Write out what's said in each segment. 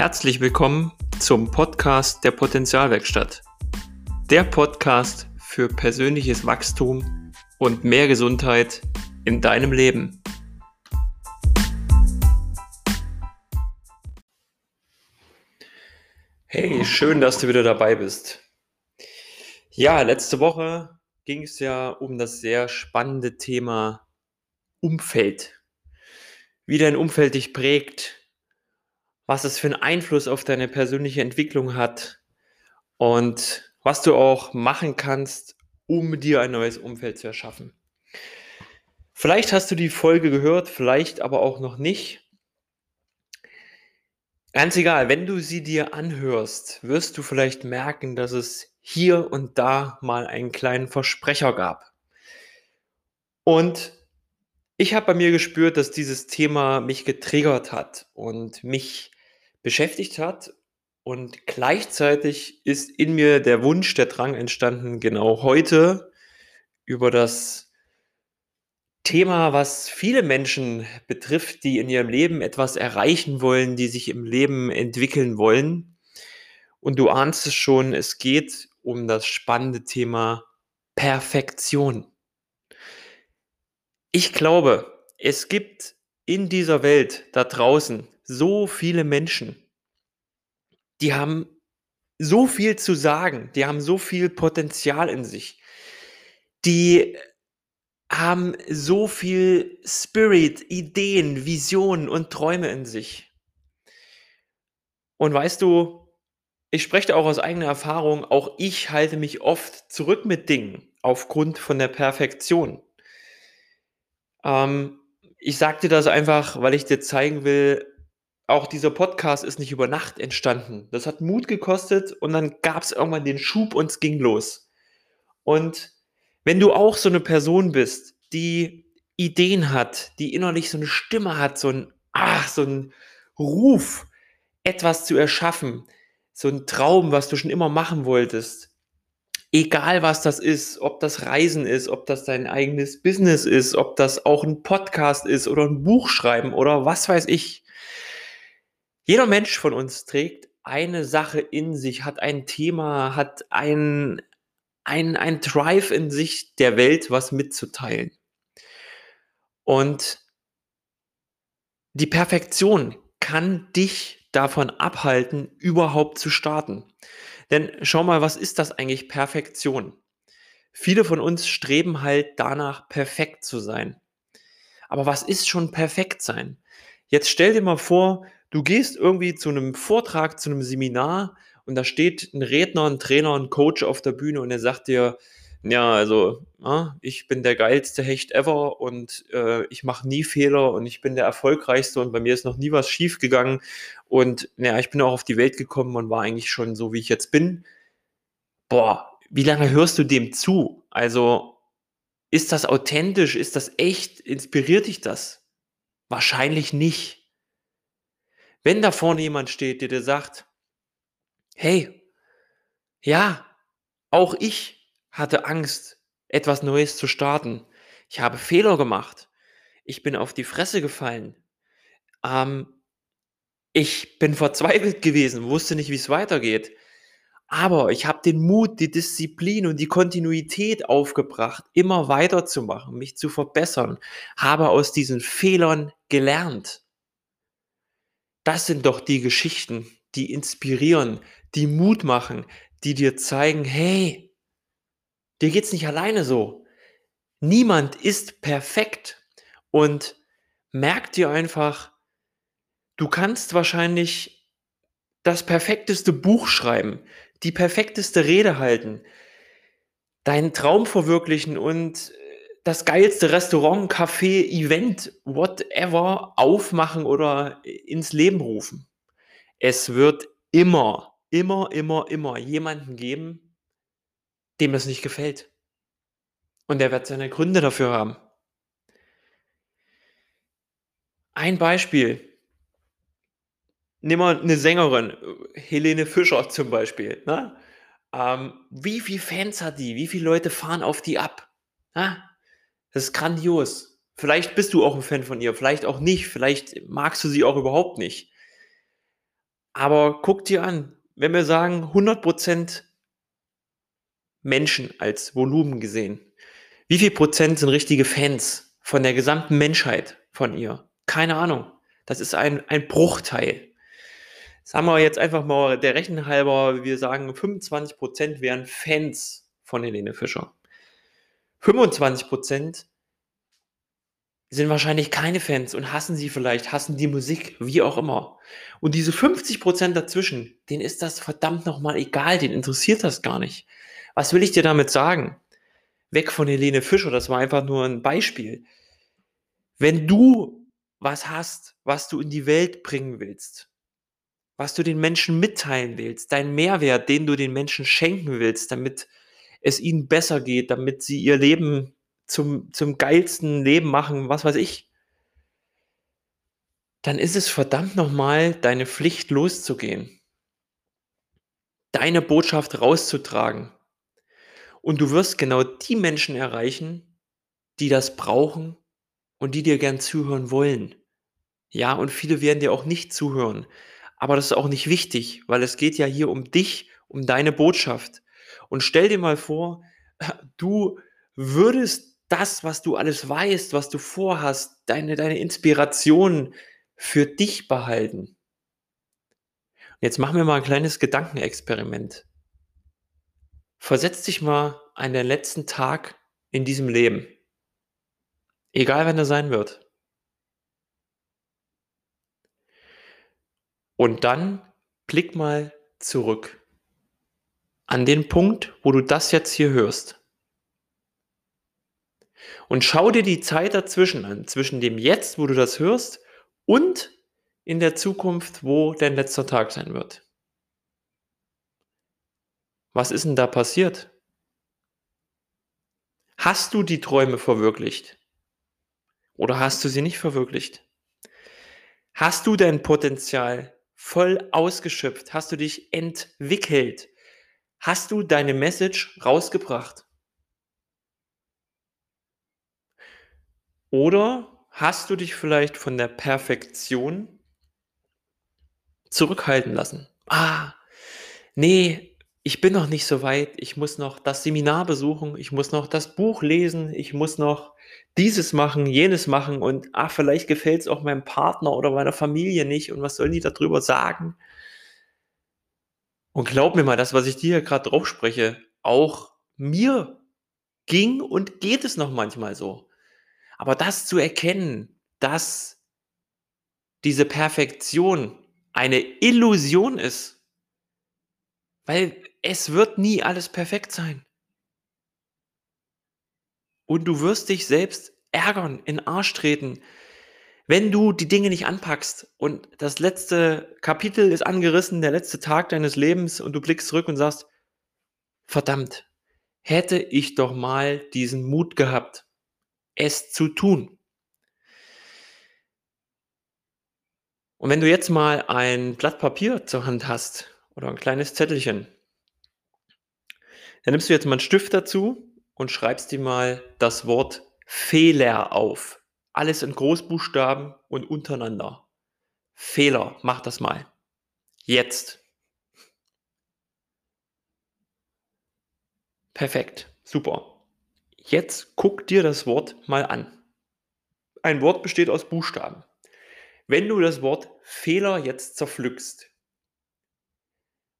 Herzlich willkommen zum Podcast der Potenzialwerkstatt. Der Podcast für persönliches Wachstum und mehr Gesundheit in deinem Leben. Hey, schön, dass du wieder dabei bist. Ja, letzte Woche ging es ja um das sehr spannende Thema Umfeld. Wie dein Umfeld dich prägt, was es für einen Einfluss auf deine persönliche Entwicklung hat und was du auch machen kannst, um dir ein neues Umfeld zu erschaffen. Vielleicht hast du die Folge gehört, vielleicht aber auch noch nicht. Ganz egal, wenn du sie dir anhörst, wirst du vielleicht merken, dass es hier und da mal einen kleinen Versprecher gab. Und ich habe bei mir gespürt, dass dieses Thema mich getriggert hat und mich beschäftigt hat. Und gleichzeitig ist in mir der Wunsch, der Drang entstanden, genau heute über das Thema, was viele Menschen betrifft, die in ihrem Leben etwas erreichen wollen, die sich im Leben entwickeln wollen. Und du ahnst es schon, es geht um das spannende Thema Perfektion. Ich glaube, es gibt in dieser Welt da draußen so viele Menschen, die haben so viel zu sagen, die haben so viel Potenzial in sich, die haben so viel Spirit, Ideen, Visionen und Träume in sich. Und weißt du, ich spreche auch aus eigener Erfahrung, auch ich halte mich oft zurück mit Dingen aufgrund von der Perfektion. Ähm, ich sage dir das einfach, weil ich dir zeigen will, auch dieser Podcast ist nicht über Nacht entstanden. Das hat Mut gekostet und dann gab es irgendwann den Schub und es ging los. Und wenn du auch so eine Person bist, die Ideen hat, die innerlich so eine Stimme hat, so ein, ach, so ein Ruf, etwas zu erschaffen, so ein Traum, was du schon immer machen wolltest, egal was das ist, ob das Reisen ist, ob das dein eigenes Business ist, ob das auch ein Podcast ist oder ein Buch schreiben oder was weiß ich, jeder Mensch von uns trägt eine Sache in sich, hat ein Thema, hat ein, ein, ein Drive in sich der Welt, was mitzuteilen. Und die Perfektion kann dich davon abhalten, überhaupt zu starten. Denn schau mal, was ist das eigentlich Perfektion? Viele von uns streben halt danach, perfekt zu sein. Aber was ist schon perfekt sein? Jetzt stell dir mal vor, du gehst irgendwie zu einem Vortrag, zu einem Seminar und da steht ein Redner, ein Trainer, ein Coach auf der Bühne und er sagt dir, ja, also ja, ich bin der geilste Hecht ever und äh, ich mache nie Fehler und ich bin der erfolgreichste und bei mir ist noch nie was schief gegangen und ja, ich bin auch auf die Welt gekommen und war eigentlich schon so, wie ich jetzt bin. Boah, wie lange hörst du dem zu? Also ist das authentisch? Ist das echt? Inspiriert dich das? Wahrscheinlich nicht. Wenn da vorne jemand steht, der dir sagt, hey, ja, auch ich hatte Angst, etwas Neues zu starten. Ich habe Fehler gemacht. Ich bin auf die Fresse gefallen. Ähm, ich bin verzweifelt gewesen, wusste nicht, wie es weitergeht. Aber ich habe den Mut, die Disziplin und die Kontinuität aufgebracht, immer weiterzumachen, mich zu verbessern, habe aus diesen Fehlern gelernt. Das sind doch die Geschichten, die inspirieren, die Mut machen, die dir zeigen, hey, dir geht's nicht alleine so. Niemand ist perfekt und merk dir einfach, du kannst wahrscheinlich das perfekteste Buch schreiben, die perfekteste Rede halten, deinen Traum verwirklichen und das geilste Restaurant, Café, Event, whatever aufmachen oder ins Leben rufen. Es wird immer, immer, immer, immer jemanden geben, dem das nicht gefällt. Und der wird seine Gründe dafür haben. Ein Beispiel. Nimm mal eine Sängerin, Helene Fischer zum Beispiel. Ne? Ähm, wie viele Fans hat die? Wie viele Leute fahren auf die ab? Na? Das ist grandios. Vielleicht bist du auch ein Fan von ihr, vielleicht auch nicht, vielleicht magst du sie auch überhaupt nicht. Aber guck dir an, wenn wir sagen 100% Menschen als Volumen gesehen, wie viel Prozent sind richtige Fans von der gesamten Menschheit von ihr? Keine Ahnung. Das ist ein, ein Bruchteil. Sagen wir jetzt einfach mal der Rechen halber, wir sagen 25% wären Fans von Helene Fischer. 25% sind wahrscheinlich keine Fans und hassen sie vielleicht, hassen die Musik, wie auch immer. Und diese 50% dazwischen, denen ist das verdammt nochmal egal, denen interessiert das gar nicht. Was will ich dir damit sagen? Weg von Helene Fischer, das war einfach nur ein Beispiel. Wenn du was hast, was du in die Welt bringen willst, was du den Menschen mitteilen willst, dein Mehrwert, den du den Menschen schenken willst, damit es ihnen besser geht, damit sie ihr Leben zum, zum geilsten Leben machen, was weiß ich, dann ist es verdammt nochmal deine Pflicht loszugehen, deine Botschaft rauszutragen. Und du wirst genau die Menschen erreichen, die das brauchen und die dir gern zuhören wollen. Ja, und viele werden dir auch nicht zuhören. Aber das ist auch nicht wichtig, weil es geht ja hier um dich, um deine Botschaft. Und stell dir mal vor, du würdest das, was du alles weißt, was du vorhast, deine, deine Inspiration für dich behalten. Jetzt machen wir mal ein kleines Gedankenexperiment. Versetz dich mal an den letzten Tag in diesem Leben. Egal, wann er sein wird. Und dann blick mal zurück an den Punkt, wo du das jetzt hier hörst. Und schau dir die Zeit dazwischen an, zwischen dem Jetzt, wo du das hörst, und in der Zukunft, wo dein letzter Tag sein wird. Was ist denn da passiert? Hast du die Träume verwirklicht? Oder hast du sie nicht verwirklicht? Hast du dein Potenzial voll ausgeschöpft? Hast du dich entwickelt? Hast du deine Message rausgebracht? Oder hast du dich vielleicht von der Perfektion zurückhalten lassen? Ah, nee, ich bin noch nicht so weit. Ich muss noch das Seminar besuchen. Ich muss noch das Buch lesen. Ich muss noch dieses machen, jenes machen. Und ach, vielleicht gefällt es auch meinem Partner oder meiner Familie nicht. Und was sollen die darüber sagen? Und glaub mir mal, das, was ich dir gerade drauf spreche, auch mir ging und geht es noch manchmal so. Aber das zu erkennen, dass diese Perfektion eine Illusion ist, weil es wird nie alles perfekt sein. Und du wirst dich selbst ärgern, in Arsch treten, wenn du die Dinge nicht anpackst und das letzte Kapitel ist angerissen, der letzte Tag deines Lebens und du blickst zurück und sagst, verdammt, hätte ich doch mal diesen Mut gehabt, es zu tun. Und wenn du jetzt mal ein Blatt Papier zur Hand hast oder ein kleines Zettelchen, dann nimmst du jetzt mal einen Stift dazu und schreibst dir mal das Wort Fehler auf. Alles in Großbuchstaben und untereinander. Fehler, mach das mal. Jetzt. Perfekt, super. Jetzt guck dir das Wort mal an. Ein Wort besteht aus Buchstaben. Wenn du das Wort Fehler jetzt zerpflückst,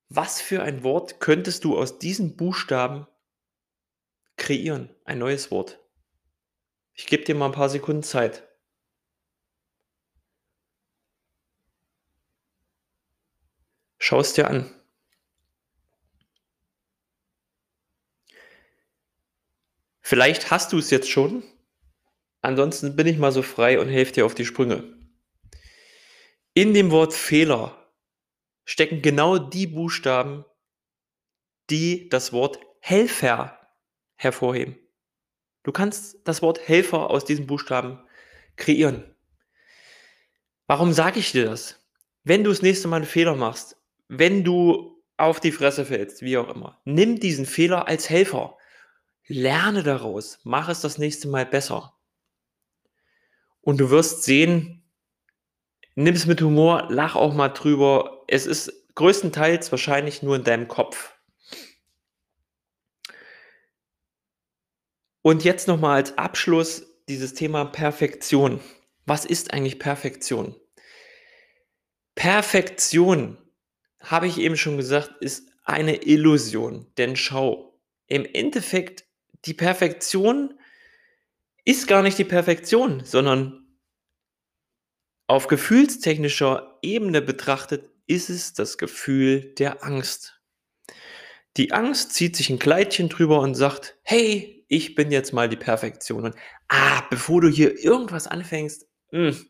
was für ein Wort könntest du aus diesen Buchstaben kreieren? Ein neues Wort. Ich gebe dir mal ein paar Sekunden Zeit. Schau es dir an. Vielleicht hast du es jetzt schon. Ansonsten bin ich mal so frei und helfe dir auf die Sprünge. In dem Wort Fehler stecken genau die Buchstaben, die das Wort Helfer hervorheben. Du kannst das Wort Helfer aus diesen Buchstaben kreieren. Warum sage ich dir das? Wenn du das nächste Mal einen Fehler machst, wenn du auf die Fresse fällst, wie auch immer, nimm diesen Fehler als Helfer. Lerne daraus, mach es das nächste Mal besser. Und du wirst sehen, nimm es mit Humor, lach auch mal drüber. es ist größtenteils wahrscheinlich nur in deinem Kopf. Und jetzt nochmal als Abschluss dieses Thema Perfektion. Was ist eigentlich Perfektion? Perfektion, habe ich eben schon gesagt, ist eine Illusion. Denn schau, im Endeffekt, die Perfektion ist gar nicht die Perfektion, sondern auf gefühlstechnischer Ebene betrachtet ist es das Gefühl der Angst. Die Angst zieht sich ein Kleidchen drüber und sagt, hey, ich bin jetzt mal die Perfektion. Und ah, bevor du hier irgendwas anfängst, mh, hm,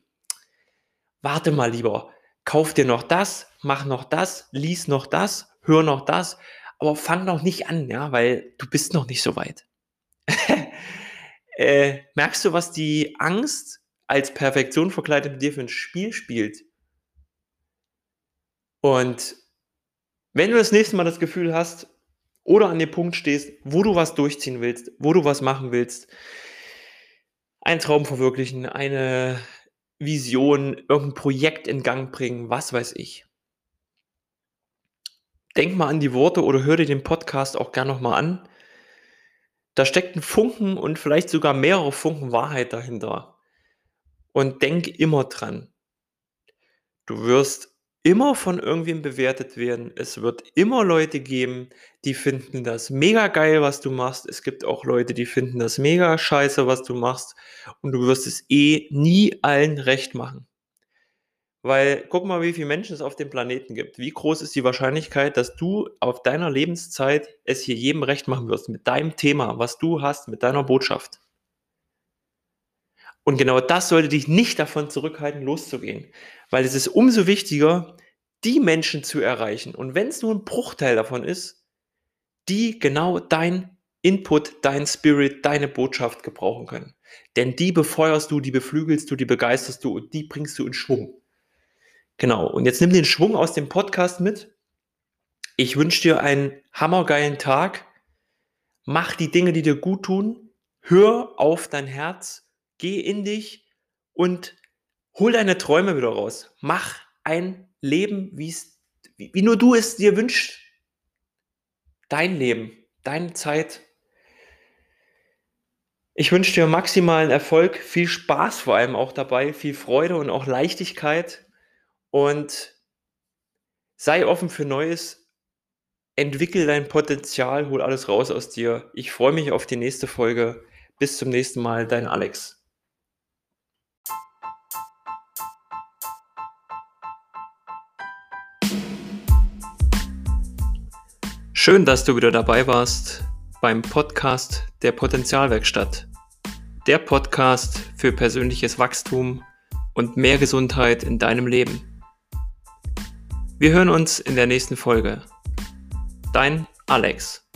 warte mal lieber, kauf dir noch das, mach noch das, lies noch das, hör noch das, aber fang noch nicht an, ja, weil du bist noch nicht so weit. äh, merkst du, was die Angst als Perfektion verkleidet mit dir für ein Spiel spielt? Und wenn du das nächste Mal das Gefühl hast oder an dem Punkt stehst, wo du was durchziehen willst, wo du was machen willst, einen Traum verwirklichen, eine Vision, irgendein Projekt in Gang bringen, was weiß ich. Denk mal an die Worte oder hör dir den Podcast auch gerne nochmal an. Da steckt ein Funken und vielleicht sogar mehrere Funken Wahrheit dahinter. Und denk immer dran. Du wirst immer von irgendwem bewertet werden. Es wird immer Leute geben, die finden das mega geil, was du machst. Es gibt auch Leute, die finden das mega scheiße, was du machst. Und du wirst es eh nie allen recht machen. Weil guck mal, wie viele Menschen es auf dem Planeten gibt. Wie groß ist die Wahrscheinlichkeit, dass du auf deiner Lebenszeit es hier jedem recht machen wirst mit deinem Thema, was du hast, mit deiner Botschaft? Und genau das sollte dich nicht davon zurückhalten, loszugehen. Weil es ist umso wichtiger, die Menschen zu erreichen. Und wenn es nur ein Bruchteil davon ist, die genau dein Input, dein Spirit, deine Botschaft gebrauchen können. Denn die befeuerst du, die beflügelst du, die begeisterst du und die bringst du in Schwung. Genau. Und jetzt nimm den Schwung aus dem Podcast mit. Ich wünsche dir einen hammergeilen Tag. Mach die Dinge, die dir gut tun. Hör auf dein Herz geh in dich und hol deine Träume wieder raus. Mach ein Leben, wie, wie nur du es dir wünschst. Dein Leben, deine Zeit. Ich wünsche dir maximalen Erfolg, viel Spaß vor allem auch dabei, viel Freude und auch Leichtigkeit und sei offen für Neues. Entwickel dein Potenzial, hol alles raus aus dir. Ich freue mich auf die nächste Folge. Bis zum nächsten Mal, dein Alex. Schön, dass du wieder dabei warst beim Podcast der Potenzialwerkstatt. Der Podcast für persönliches Wachstum und mehr Gesundheit in deinem Leben. Wir hören uns in der nächsten Folge. Dein Alex.